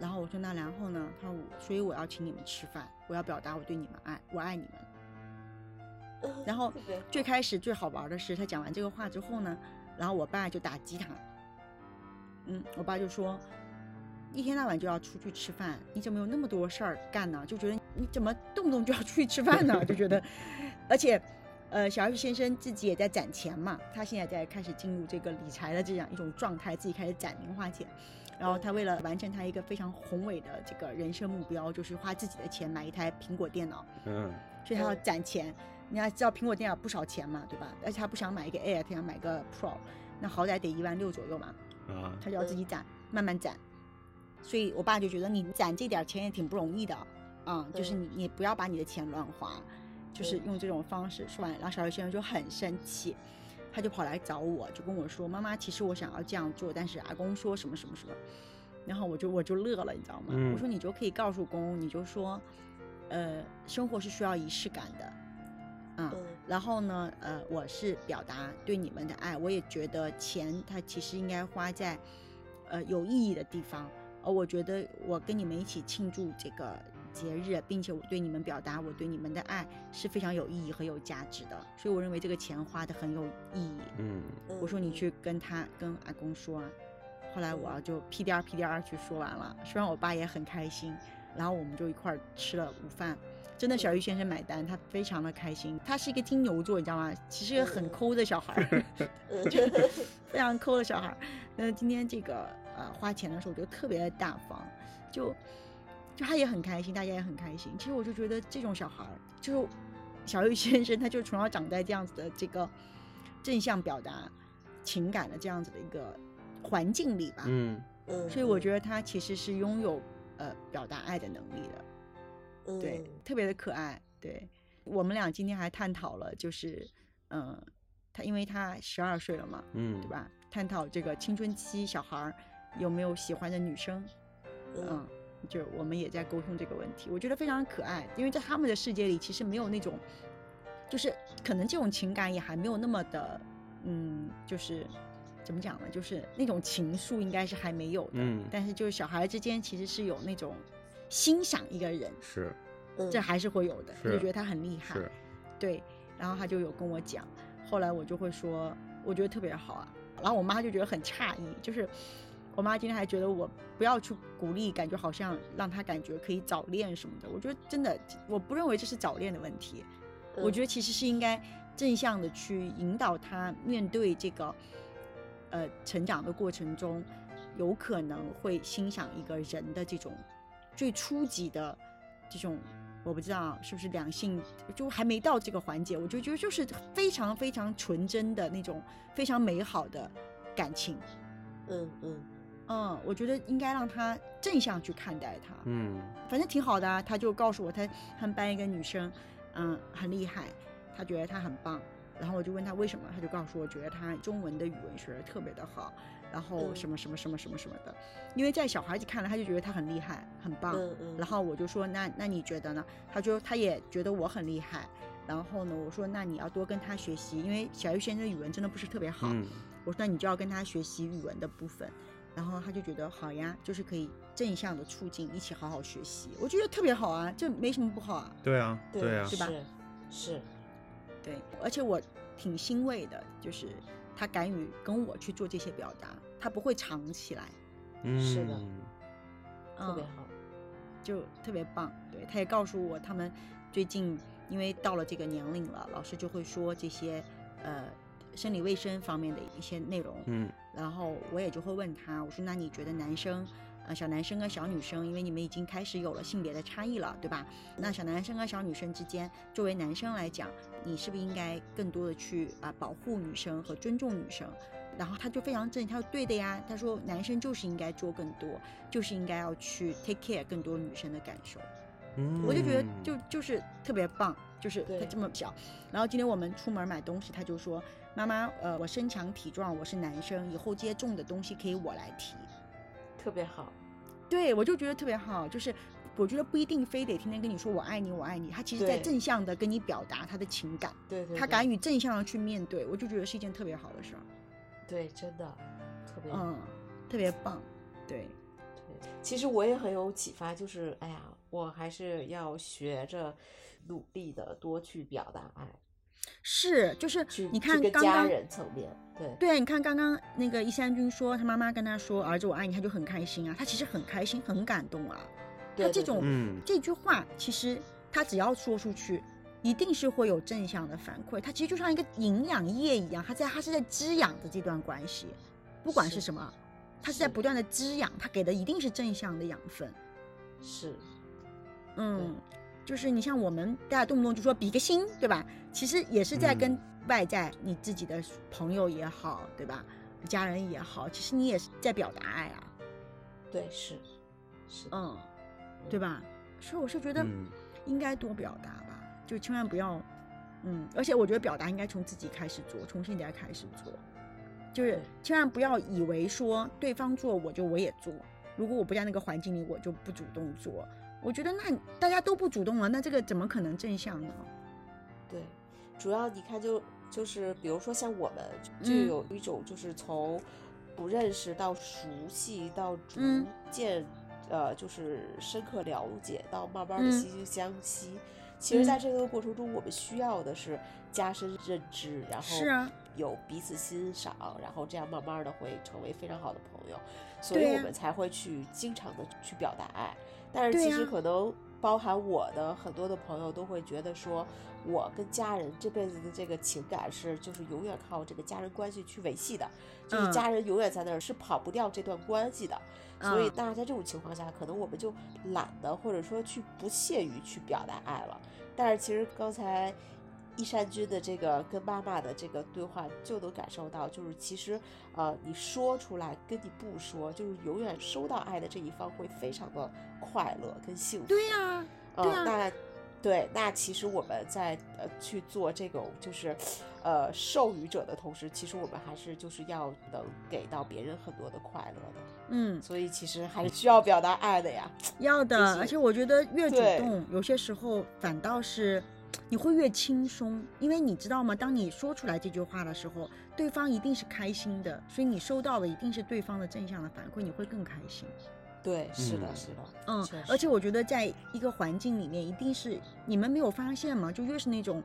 然后我说那然后呢，他说我所以我要请你们吃饭，我要表达我对你们爱，我爱你们。然后最开始最好玩的是，他讲完这个话之后呢，然后我爸就打击他，嗯，我爸就说，一天到晚就要出去吃饭，你怎么有那么多事儿干呢？就觉得你怎么动不动就要出去吃饭呢？就觉得，而且，呃，小 S 先生自己也在攒钱嘛，他现在在开始进入这个理财的这样一种状态，自己开始攒零花钱。然后他为了完成他一个非常宏伟的这个人生目标，就是花自己的钱买一台苹果电脑，嗯所以他要攒钱。你要知道苹果电脑不少钱嘛，对吧？而且他不想买一个 Air，他想买个 Pro，那好歹得一万六左右嘛，啊他就要自己攒，慢慢攒。所以我爸就觉得你攒这点钱也挺不容易的，啊、就是你你不要把你的钱乱花，就是用这种方式说完，然后小刘先生就很生气，他就跑来找我，就跟我说：“妈妈，其实我想要这样做，但是阿公说什么什么什么。”然后我就我就乐了，你知道吗？嗯我说你就可以告诉公，你就说，呃，生活是需要仪式感的，啊、嗯然后呢，呃，我是表达对你们的爱，我也觉得钱它其实应该花在，呃，有意义的地方。而我觉得我跟你们一起庆祝这个节日，并且我对你们表达我对你们的爱是非常有意义和有价值的，所以我认为这个钱花的很有意义。嗯嗯我说你去跟他跟阿公说啊，后来我就屁颠儿屁颠儿去说完了，说完我爸也很开心，然后我们就一块儿吃了午饭。真的，小玉先生买单，他非常的开心。他是一个金牛座，你知道吗？其实很嗯抠的小孩儿，嗯 非常抠的小孩儿。那今天这个呃花钱的时候，我觉得特别的大方，就就他也很开心，大家也很开心。其实我就觉得这种小孩儿，就是小玉先生，他就从小长在这样子的这个正向表达情感的这样子的一个环境里吧。嗯嗯，所以我觉得他其实是拥有呃表达爱的能力的。得对，特别的可爱。对我们俩今天还探讨了，就是嗯、他因为他十二岁了嘛，嗯对吧？探讨这个青春期小孩儿有没有喜欢的女生，嗯嗯，就我们也在沟通这个问题，我觉得非常可爱，因为在他们的世界里，其实没有那种，就是可能这种情感也还没有那么的，嗯，就是怎么讲呢？就是那种情愫应该是还没有的，嗯。但是就是小孩之间其实是有那种欣赏一个人，是嗯。这还是会有的，就觉得他很厉害，是。对，然后他就有跟我讲，后来我就会说，我觉得特别好啊，然后我妈就觉得很诧异，就是我妈今天还觉得我不要去鼓励，感觉好像让她感觉可以早恋什么的，我觉得真的，我不认为这是早恋的问题，我觉得得其实是应该正向的去引导她面对这个，呃，成长的过程中，有可能会欣赏一个人的这种最初级的这种，我不知道是不是两性，就还没到这个环节，我就觉得就是非常非常纯真的那种非常美好的感情。嗯嗯嗯，我觉得应该让他正向去看待他。嗯反正挺好的啊。他就告诉我他他们班一个女生，嗯，很厉害，他觉得她很棒。然后我就问他为什么，他就告诉我，觉得他中文的语文学的特别的好，然后嗯什么什么什么什么什么的。因为在小孩子看来，他就觉得他很厉害，很棒。嗯嗯，然后我就说，那那你觉得呢？他就他也觉得我很厉害。然后呢，我说那你要多跟他学习，因为小玉先生的语文真的不是特别好。嗯我说那你就要跟他学习语文的部分，然后他就觉得好呀，就是可以正向的促进，一起好好学习，我觉得特别好啊，这没什么不好啊。对啊对啊是吧是是，对，而且我挺欣慰的，就是他敢于跟我去做这些表达，他不会藏起来，嗯是的嗯、特别好。就特别棒。对，他也告诉我，他们最近因为到了这个年龄了，老师就会说这些呃生理卫生方面的一些内容，嗯然后我也就会问他，我说那你觉得男生，呃，小男生跟小女生，因为你们已经开始有了性别的差异了，对吧？那小男生跟小女生之间，作为男生来讲，你是不是应该更多的去啊、保护女生和尊重女生？然后他就非常正，他说对的呀，他说男生就是应该做更多，就是应该要去 take care 更多女生的感受。嗯，我就觉得就就是特别棒，就是他这么小。然后今天我们出门买东西，他就说：“妈妈，呃，我身强体壮，我是男生，以后这些重的东西可以我来提。特别好，”对我就觉得特别好，就是我觉得不一定非得天天跟你说我爱你，我爱你，他其实在正向的跟你表达他的情感，对对，对他敢于正向的去面对，我就觉得是一件特别好的事儿，对，真的特别嗯，特别棒，对，对，其实我也很有启发，就是哎呀，我还是要学着努力的多去表达爱，是，就是你看刚刚人层面，对对，你看刚刚那个一山君说他妈妈跟他说儿子我爱你，他就很开心啊，他其实很开心，很感动啊。他这种嗯这句话，其实他只要说出去，一定是会有正向的反馈。他其实就像一个营养液一样，他在他是在滋养着这段关系，不管是是什么，他是在不断的滋养，他给的一定是正向的养分。是，嗯，就是你像我们大家动不动就说比个心，对吧？其实也是在跟嗯外在你自己的朋友也好，对吧？家人也好，其实你也是在表达爱啊，对，是，是，嗯，对吧？所以我是觉得嗯应该多表达吧，就千万不要，嗯，而且我觉得表达应该从自己开始做，从现在开始做，就是千万不要以为说对方做我就我也做，如果我不在那个环境里，我就不主动做。我觉得那大家都不主动了，那这个怎么可能正向呢？对，主要你看就就是比如说像我们就嗯有一种就是从不认识到熟悉到逐嗯渐、呃就是深刻了解到慢慢的嗯惺惺相惜。其实，在嗯。这个过程中，我们需要的是加深认知，然后是啊，有彼此欣赏，然后这样慢慢的会成为非常好的朋友，所以我们才会去经常的去表达爱。但是其实可能包含我的很多的朋友都会觉得说，我跟家人这辈子的这个情感是就是永远靠这个家人关系去维系的，就是嗯家人永远在那儿，是跑不掉这段关系的。所以嗯，那在这种情况下，可能我们就懒得或者说去不屑于去表达爱了。但是其实刚才一善君的这个跟妈妈的这个对话，就能感受到，就是其实呃你说出来跟你不说，就是永远收到爱的这一方会非常的快乐跟幸福。对呀、嗯，对啊那对，那其实我们在呃去做这种就是呃授予者的同时，其实我们还是就是要能给到别人很多的快乐的。嗯，所以其实还是需要表达爱的呀。要的，而且我觉得越主动，有些时候反倒是你会越轻松，因为你知道吗？当你说出来这句话的时候，对方一定是开心的，所以你收到的一定是对方的正向的反馈，你会更开心。对，是的，嗯是的，嗯，而且我觉得在一个环境里面，一定是你们没有发现吗？就越是那种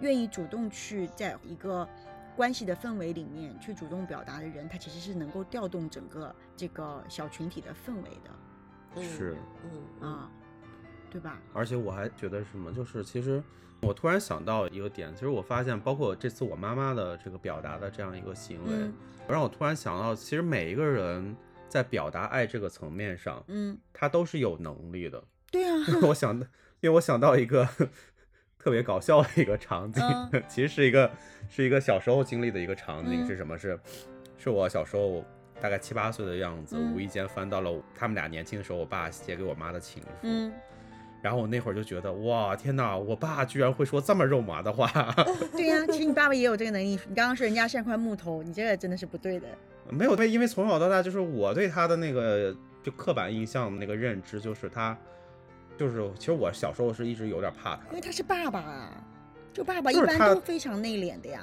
愿意主动去在一个关系的氛围里面去主动表达的人，他其实是能够调动整个这个小群体的氛围的嗯是嗯嗯啊，对吧？而且我还觉得什么，就是其实我突然想到一个点，其实我发现，包括这次我妈妈的这个表达的这样一个行为，嗯让我突然想到，其实每一个人在表达爱这个层面上，嗯，他都是有能力的。对啊，我想到，因为我想到一个 特别搞笑的一个场景，嗯 其实是一个是一个小时候经历的一个场景，嗯是什么？是是我小时候大概七八岁的样子，嗯无意间翻到了他们俩年轻的时候我爸写给我妈的情书，嗯，然后我那会儿就觉得哇天哪，我爸居然会说这么肉麻的话，对呀、其实你爸爸也有这个能力。你刚刚说人家像块木头，你这个真的是不对的。没有，因为从小到大就是我对他的那个就刻板印象那个认知就是他。就是，其实我小时候是一直有点怕他因为，他是爸爸啊，就爸爸一般都非常内敛的呀。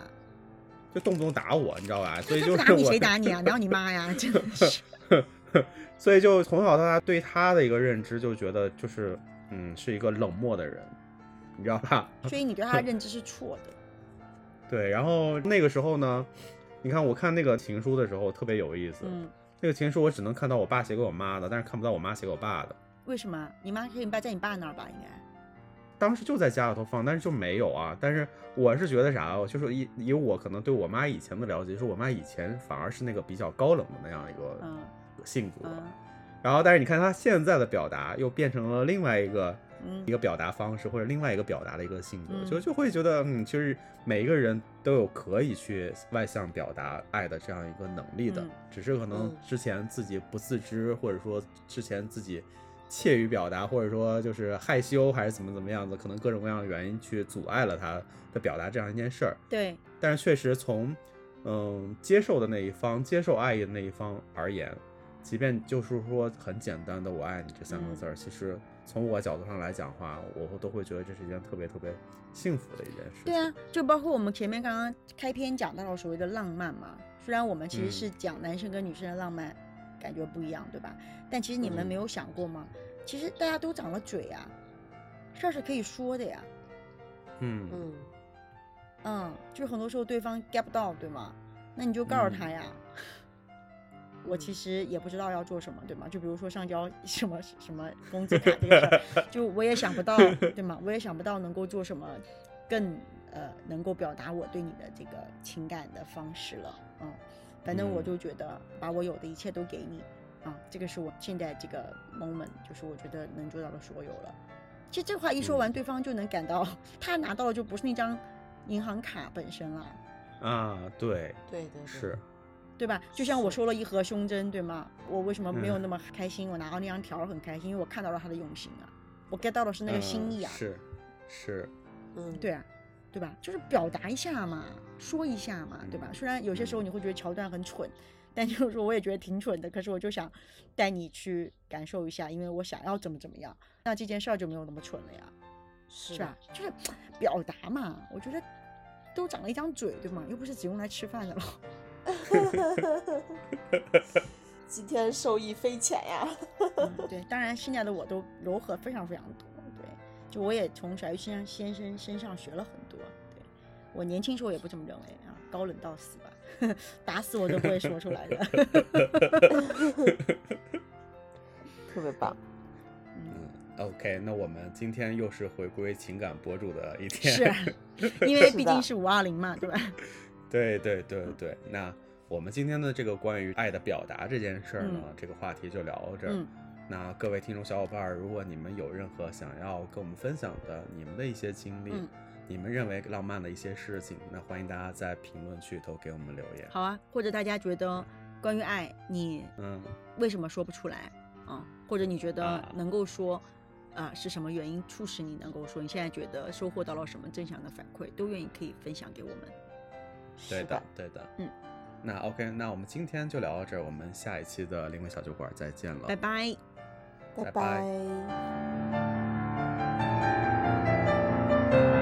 就动不动打我，你知道吧？所以就是他不打你谁打你啊？然后你妈呀，真的是。所以就从小到大对他的一个认知，就觉得就是嗯是一个冷漠的人，你知道吧？所以你对他的认知是错的。对，然后那个时候呢，你看我看那个情书的时候特别有意思，嗯，那个情书我只能看到我爸写给我妈的，但是看不到我妈写给我爸的。为什么？你妈可以爸在你爸那儿吧？应该。当时就在家里头放，但是就没有啊。但是我是觉得啥，就是以以我可能对我妈以前的了解，是我妈以前反而是那个比较高冷的那样一个嗯性格。嗯然后，但是你看他现在的表达又变成了另外一个嗯。一个表达方式，或者另外一个表达的一个性格，嗯。就就会觉得，嗯，其实每一个人都有可以去外向表达爱的这样一个能力的，嗯。只是可能嗯。之前自己不自知，或者说之前自己怯于表达，或者说就是害羞还是怎么怎么样子，可能各种各样的原因去阻碍了他的表达这样一件事儿。对，但是确实从嗯接受的那一方，接受爱意的那一方而言，即便就是说很简单的“我爱你”这三个字儿，其实从我角度上来讲的话，我都会觉得这是一件特别特别幸福的一件事。对啊，就包括我们前面刚刚开篇讲到了所谓的浪漫嘛，虽然我们其实是讲男生跟女生的浪漫感觉不一样，对吧？但其实你们嗯没有想过吗？其实大家都长了嘴啊，事儿是可以说的呀。嗯嗯嗯，就很多时候对方 get 不到，对吗？那你就告诉他呀。我其实也不知道要做什么，对吗？就比如说上交 什么什么工资卡这个事儿，就我也想不到，对吗？我也想不到能够做什么，更呃能够表达我对你的这个情感的方式了。嗯，反正我嗯就觉得把我有的一切都给你啊，这个是我现在这个 moment，就是我觉得能做到的所有了。其实这话一说完，嗯对方就能感到他拿到的就不是那张银行卡本身了。啊，对，对对对，是，对吧？就像我是收了一盒胸针，对吗？我为什么没有嗯那么开心？我拿到那张条很开心，因为我看到了他的用心啊，我 get 到的是那个心嗯意啊，是是，嗯，对啊，对吧？就是表达一下嘛，说一下嘛，对吧？虽然有些时候嗯你会觉得桥段很蠢，但就是说我也觉得挺蠢的，可是我就想带你去感受一下，因为我想要怎么怎么样，那这件事儿就没有那么蠢了呀，是是吧？就是表达嘛，我觉得都长了一张嘴，对吗？又不是只用来吃饭的了。今天受益匪浅呀。嗯，对，当然现在的我都柔和非常非常多，对，就我也从小玉先生先生身上学了很多，对我年轻时候也不这么认为啊，高冷到死吧，打死我都不会说出来的，特别棒，嗯，嗯，OK，那我们今天又是回归情感博主的一天，是啊，因为毕竟是五二零嘛，对吧？对对对对，那我们今天的这个关于爱的表达这件事儿呢，嗯这个话题就聊到这儿。嗯那各位听众小伙伴儿，如果你们有任何想要跟我们分享的你们的一些经历，嗯你们认为浪漫的一些事情，那欢迎大家在评论区头给我们留言。好啊，或者大家觉得关于爱，你嗯，为什么说不出来啊？或者你觉得啊能够说，啊，是什么原因促使你能够说？你现在觉得收获到了什么正向的反馈，都愿意可以分享给我们。是对的，对的，嗯。那 OK，那我们今天就聊到这儿，我们下一期的灵魂小酒馆再见了，拜拜。拜拜拜。拜